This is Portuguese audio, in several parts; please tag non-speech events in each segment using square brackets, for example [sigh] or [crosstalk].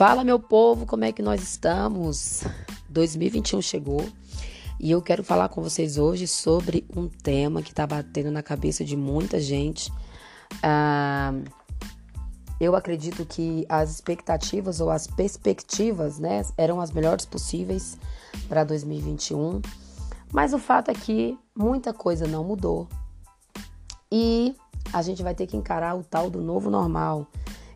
Fala, meu povo, como é que nós estamos? 2021 chegou e eu quero falar com vocês hoje sobre um tema que está batendo na cabeça de muita gente. Ah, eu acredito que as expectativas ou as perspectivas né, eram as melhores possíveis para 2021, mas o fato é que muita coisa não mudou e a gente vai ter que encarar o tal do novo normal.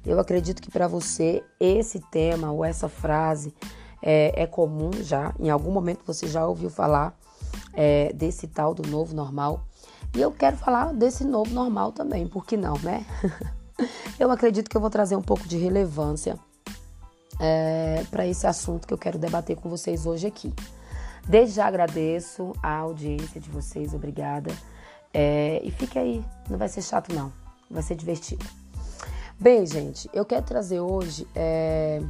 Eu acredito que para você esse tema ou essa frase é, é, comum já. Em algum momento você já ouviu falar é, desse tal do novo normal. E eu quero falar desse novo normal também, por que não, né? [laughs] eu acredito que eu vou trazer um pouco de relevância é, para esse assunto que eu quero debater com vocês hoje aqui. Desde já agradeço a audiência de vocês, obrigada. É, e fique aí, não vai ser chato não, vai ser divertido. Bem, gente, eu quero trazer hoje é,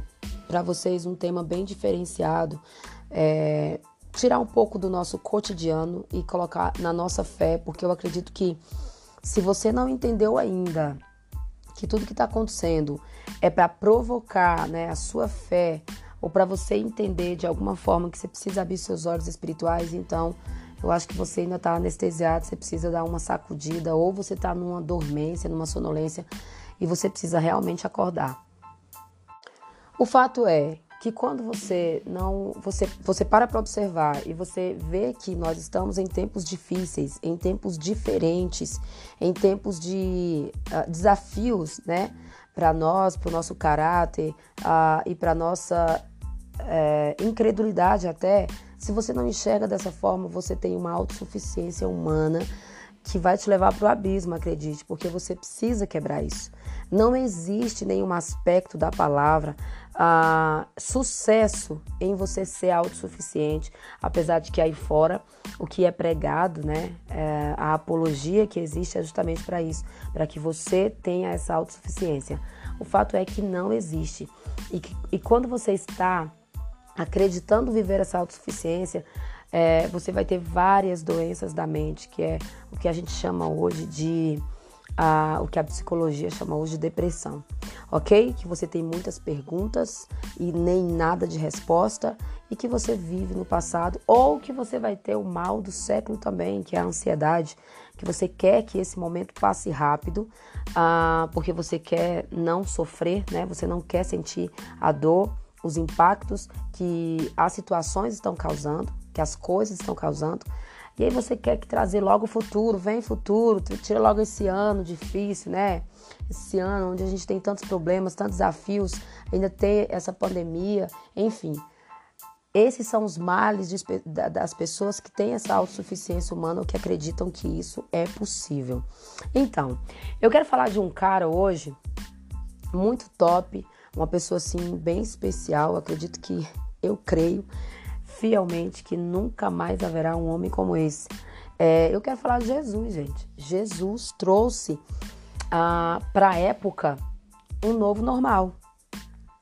para vocês um tema bem diferenciado, é, tirar um pouco do nosso cotidiano e colocar na nossa fé, porque eu acredito que se você não entendeu ainda que tudo que está acontecendo é para provocar né, a sua fé ou para você entender de alguma forma que você precisa abrir seus olhos espirituais, então eu acho que você ainda está anestesiado, você precisa dar uma sacudida ou você está numa dormência, numa sonolência e você precisa realmente acordar. O fato é que quando você não você você para para observar e você vê que nós estamos em tempos difíceis, em tempos diferentes, em tempos de uh, desafios, né, para nós, para o nosso caráter uh, e para nossa uh, incredulidade até. Se você não enxerga dessa forma, você tem uma autossuficiência humana que vai te levar para o abismo, acredite, porque você precisa quebrar isso. Não existe nenhum aspecto da palavra ah, sucesso em você ser autossuficiente, apesar de que aí fora o que é pregado, né, é, a apologia que existe é justamente para isso, para que você tenha essa autossuficiência. O fato é que não existe. E, que, e quando você está acreditando viver essa autossuficiência, é, você vai ter várias doenças da mente, que é o que a gente chama hoje de. A, o que a psicologia chama hoje de depressão, ok? Que você tem muitas perguntas e nem nada de resposta e que você vive no passado, ou que você vai ter o mal do século também, que é a ansiedade, que você quer que esse momento passe rápido, ah, porque você quer não sofrer, né? Você não quer sentir a dor, os impactos que as situações estão causando, que as coisas estão causando. E aí você quer que trazer logo o futuro, vem futuro, tira logo esse ano difícil, né? Esse ano onde a gente tem tantos problemas, tantos desafios, ainda tem essa pandemia, enfim. Esses são os males de, das pessoas que têm essa autossuficiência humana ou que acreditam que isso é possível. Então, eu quero falar de um cara hoje muito top, uma pessoa assim bem especial, acredito que eu creio fielmente que nunca mais haverá um homem como esse. É, eu quero falar de Jesus, gente. Jesus trouxe ah, para a época um novo normal.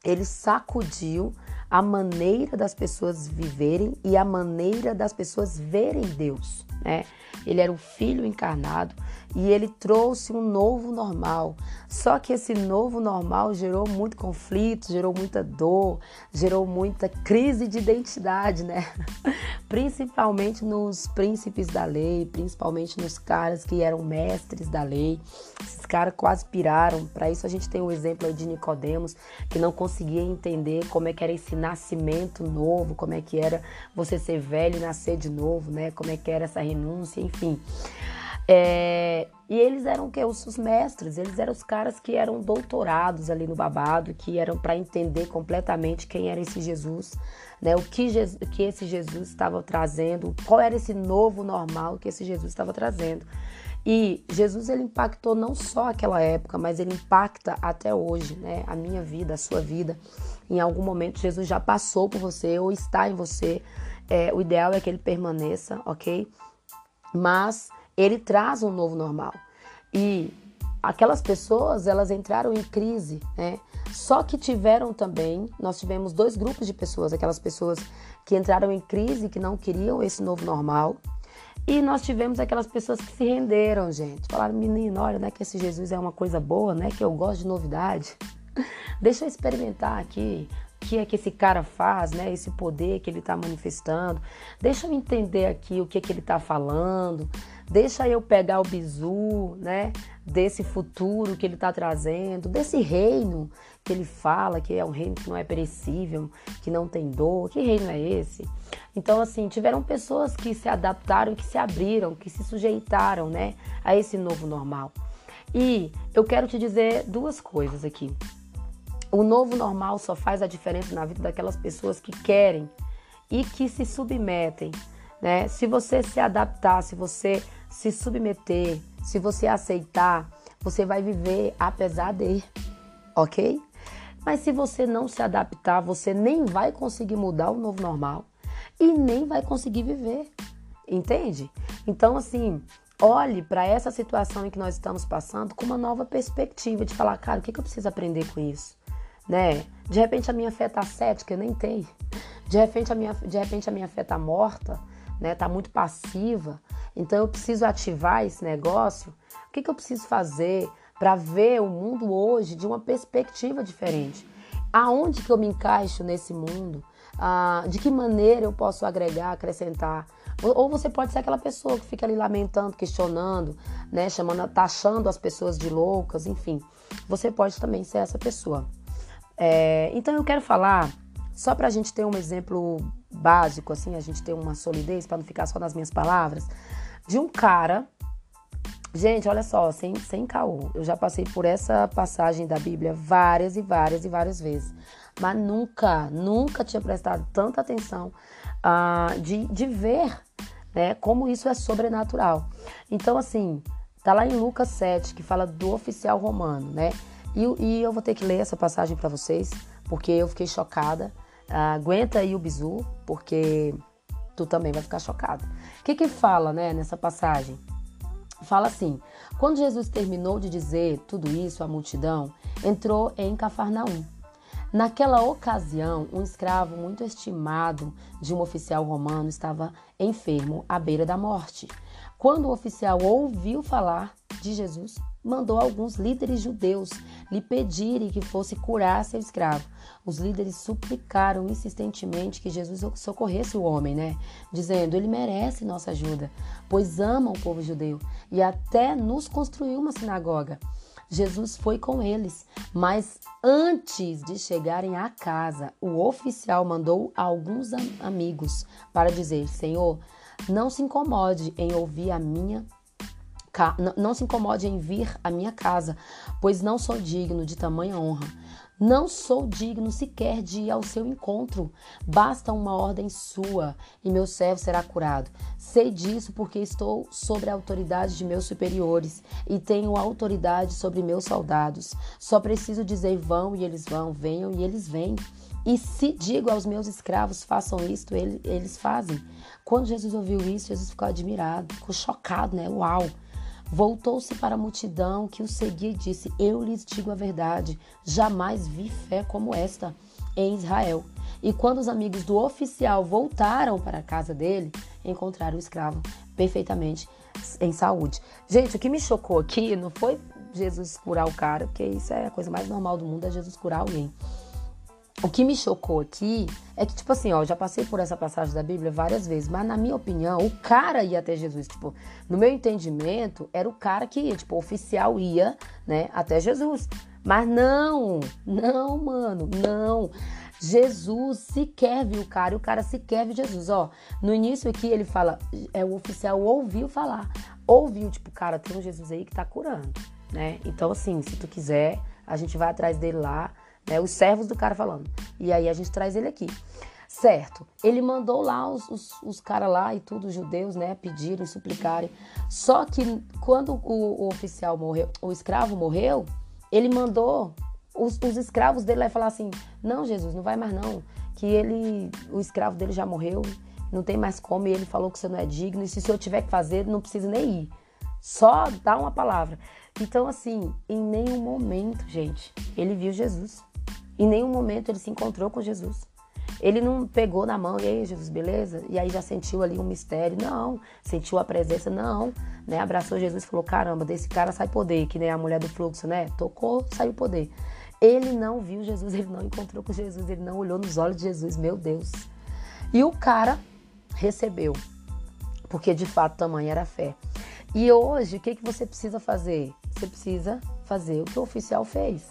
Ele sacudiu a maneira das pessoas viverem e a maneira das pessoas verem Deus, né? Ele era o filho encarnado e ele trouxe um novo normal. Só que esse novo normal gerou muito conflito, gerou muita dor, gerou muita crise de identidade, né? [laughs] Principalmente nos príncipes da lei, principalmente nos caras que eram mestres da lei. Esses caras quase piraram. Para isso a gente tem o um exemplo aí de Nicodemos, que não conseguia entender como é que era esse nascimento novo, como é que era você ser velho e nascer de novo, né? Como é que era essa renúncia, enfim. É, e eles eram que os, mestres, eles eram os caras que eram doutorados ali no babado, que eram para entender completamente quem era esse Jesus, né? O que, Jesus, que esse Jesus estava trazendo, qual era esse novo normal que esse Jesus estava trazendo. E Jesus ele impactou não só aquela época, mas ele impacta até hoje, né? A minha vida, a sua vida. Em algum momento Jesus já passou por você ou está em você. É, o ideal é que ele permaneça, ok? Mas ele traz um novo normal. E aquelas pessoas, elas entraram em crise, né? Só que tiveram também, nós tivemos dois grupos de pessoas, aquelas pessoas que entraram em crise, que não queriam esse novo normal, e nós tivemos aquelas pessoas que se renderam, gente. Falaram, menino, olha, né, que esse Jesus é uma coisa boa, né, que eu gosto de novidade. [laughs] Deixa eu experimentar aqui o que é que esse cara faz, né? Esse poder que ele está manifestando. Deixa eu entender aqui o que é que ele está falando. Deixa eu pegar o bizu, né? Desse futuro que ele está trazendo, desse reino que ele fala que é um reino que não é perecível, que não tem dor. Que reino é esse? Então, assim, tiveram pessoas que se adaptaram, que se abriram, que se sujeitaram, né, a esse novo normal. E eu quero te dizer duas coisas aqui. O novo normal só faz a diferença na vida daquelas pessoas que querem e que se submetem, né? Se você se adaptar, se você se submeter, se você aceitar, você vai viver apesar de, ok? Mas se você não se adaptar, você nem vai conseguir mudar o novo normal e nem vai conseguir viver. Entende? Então, assim, olhe para essa situação em que nós estamos passando com uma nova perspectiva de falar, cara, o que, que eu preciso aprender com isso? Né? De repente a minha fé tá cética, eu nem tenho. De repente a minha, de repente a minha fé tá morta, né? Tá muito passiva. Então eu preciso ativar esse negócio. O que, que eu preciso fazer para ver o mundo hoje de uma perspectiva diferente? Aonde que eu me encaixo nesse mundo? Ah, de que maneira eu posso agregar, acrescentar. Ou, você pode ser aquela pessoa que fica ali lamentando, questionando, né, chamando, taxando as pessoas de loucas, enfim. Você pode também ser essa pessoa. É, então eu quero falar, só para a gente ter um exemplo básico, assim, a gente ter uma solidez, para não ficar só nas minhas palavras, de um cara. Gente, olha só, sem, sem caô. Eu já passei por essa passagem da Bíblia várias e várias e várias vezes mas nunca, nunca tinha prestado tanta atenção uh, de, de ver né, como isso é sobrenatural. Então, assim, tá lá em Lucas 7, que fala do oficial romano, né? E, e eu vou ter que ler essa passagem para vocês, porque eu fiquei chocada. Uh, aguenta aí o bizu, porque tu também vai ficar chocado. O que que fala, né, nessa passagem? Fala assim: quando Jesus terminou de dizer tudo isso à multidão, entrou em Cafarnaum. Naquela ocasião, um escravo muito estimado de um oficial romano estava enfermo à beira da morte. Quando o oficial ouviu falar de Jesus, mandou alguns líderes judeus lhe pedirem que fosse curar seu escravo. Os líderes suplicaram insistentemente que Jesus socorresse o homem, né? Dizendo: Ele merece nossa ajuda, pois ama o povo judeu e até nos construiu uma sinagoga. Jesus foi com eles, mas antes de chegarem à casa, o oficial mandou alguns amigos para dizer: Senhor, não se incomode em ouvir a minha não se incomode em vir à minha casa, pois não sou digno de tamanha honra. Não sou digno sequer de ir ao seu encontro. Basta uma ordem sua e meu servo será curado. Sei disso porque estou sobre a autoridade de meus superiores e tenho autoridade sobre meus soldados. Só preciso dizer vão e eles vão, venham e eles vêm. E se digo aos meus escravos, façam isto, eles fazem. Quando Jesus ouviu isso, Jesus ficou admirado, ficou chocado, né? Uau! Voltou-se para a multidão que o seguia e disse: Eu lhes digo a verdade, jamais vi fé como esta em Israel. E quando os amigos do oficial voltaram para a casa dele, encontraram o escravo perfeitamente em saúde. Gente, o que me chocou aqui não foi Jesus curar o cara, porque isso é a coisa mais normal do mundo, é Jesus curar alguém. O que me chocou aqui é que, tipo assim, ó, já passei por essa passagem da Bíblia várias vezes, mas na minha opinião, o cara ia até Jesus. Tipo, no meu entendimento, era o cara que ia, tipo, o oficial ia, né, até Jesus. Mas não, não, mano, não. Jesus sequer viu o cara e o cara sequer viu Jesus. Ó, no início aqui ele fala, é o oficial ouviu falar. Ouviu, tipo, cara, tem um Jesus aí que tá curando, né? Então, assim, se tu quiser, a gente vai atrás dele lá né? Os servos do cara falando. E aí a gente traz ele aqui. Certo, ele mandou lá os, os, os caras lá e tudo, os judeus, né, pedirem, suplicarem. Só que quando o, o, oficial morreu, o escravo morreu, ele mandou os, os escravos dele lá falar assim: Não, Jesus, não vai mais não. Que ele, o escravo dele já morreu, não tem mais como, e ele falou que você não é digno, e se o senhor tiver que fazer, não precisa nem ir. Só dá uma palavra. Então, assim, em nenhum momento, gente, ele viu Jesus. Em nenhum momento ele se encontrou com Jesus. Ele não pegou na mão, e aí, Jesus, beleza? E aí já sentiu ali um mistério. Não. Sentiu a presença, não. Né? Abraçou Jesus e falou: caramba, desse cara sai poder, que nem a mulher do fluxo, né? Tocou, saiu poder. Ele não viu Jesus, ele não encontrou com Jesus, ele não olhou nos olhos de Jesus, meu Deus. E o cara recebeu, porque de fato tamanho era fé. E hoje, o que, que você precisa fazer? Você precisa fazer o que o oficial fez.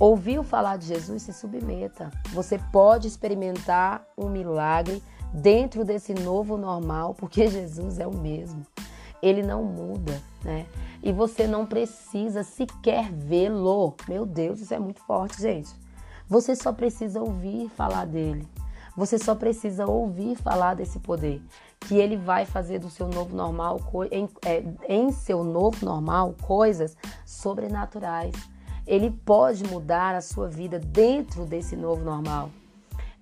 Ouviu falar de Jesus, se submeta. Você pode experimentar um milagre dentro desse novo normal, porque [laughs] Jesus é o mesmo. Ele não muda, né? E você não precisa sequer vê-lo. Meu Deus, isso é muito forte, gente. Você só precisa ouvir falar dele. Você só precisa ouvir falar desse poder, que ele vai fazer do seu novo normal, em, é, em seu novo normal, coisas sobrenaturais. Ele pode mudar a sua vida dentro desse novo normal.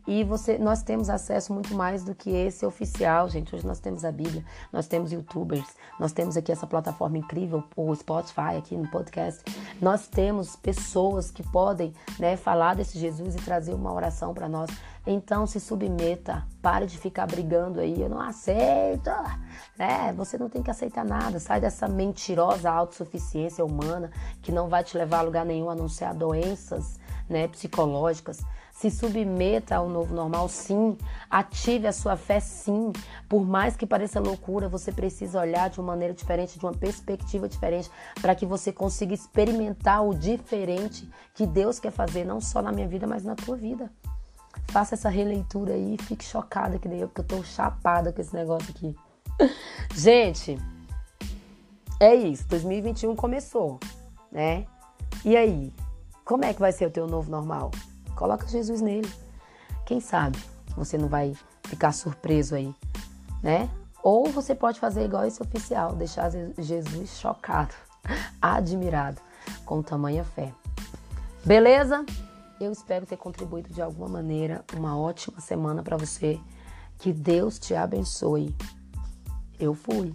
E você, nós temos acesso muito mais do que esse oficial, gente. Hoje nós temos a Bíblia, nós temos YouTubers, nós temos aqui essa plataforma incrível, o Spotify aqui no podcast. Nós temos pessoas que podem né, falar desse Jesus e trazer uma oração para nós. Então se submeta, pare de ficar brigando aí, eu não aceito. É, você não tem que aceitar nada. Sai dessa mentirosa autossuficiência humana que não vai te levar a lugar nenhum a não ser a doenças né, psicológicas. Se submeta ao novo normal, sim. Ative a sua fé, sim. Por mais que pareça loucura, você precisa olhar de uma maneira diferente, de uma perspectiva diferente, para que você consiga experimentar o diferente que Deus quer fazer, não só na minha vida, mas na tua vida. Faça essa releitura aí e fique chocada que nem eu, porque eu tô chapada com esse negócio aqui. [laughs] Gente, é isso. 2021 começou, né? E aí? Como é que vai ser o teu novo normal? Coloca Jesus nele. Quem sabe você não vai ficar surpreso aí, né? Ou você pode fazer igual esse oficial, deixar Jesus chocado, [laughs] admirado com tamanha fé. Beleza? Eu espero ter contribuído de alguma maneira. Uma ótima semana para você. Que Deus te abençoe. Eu fui.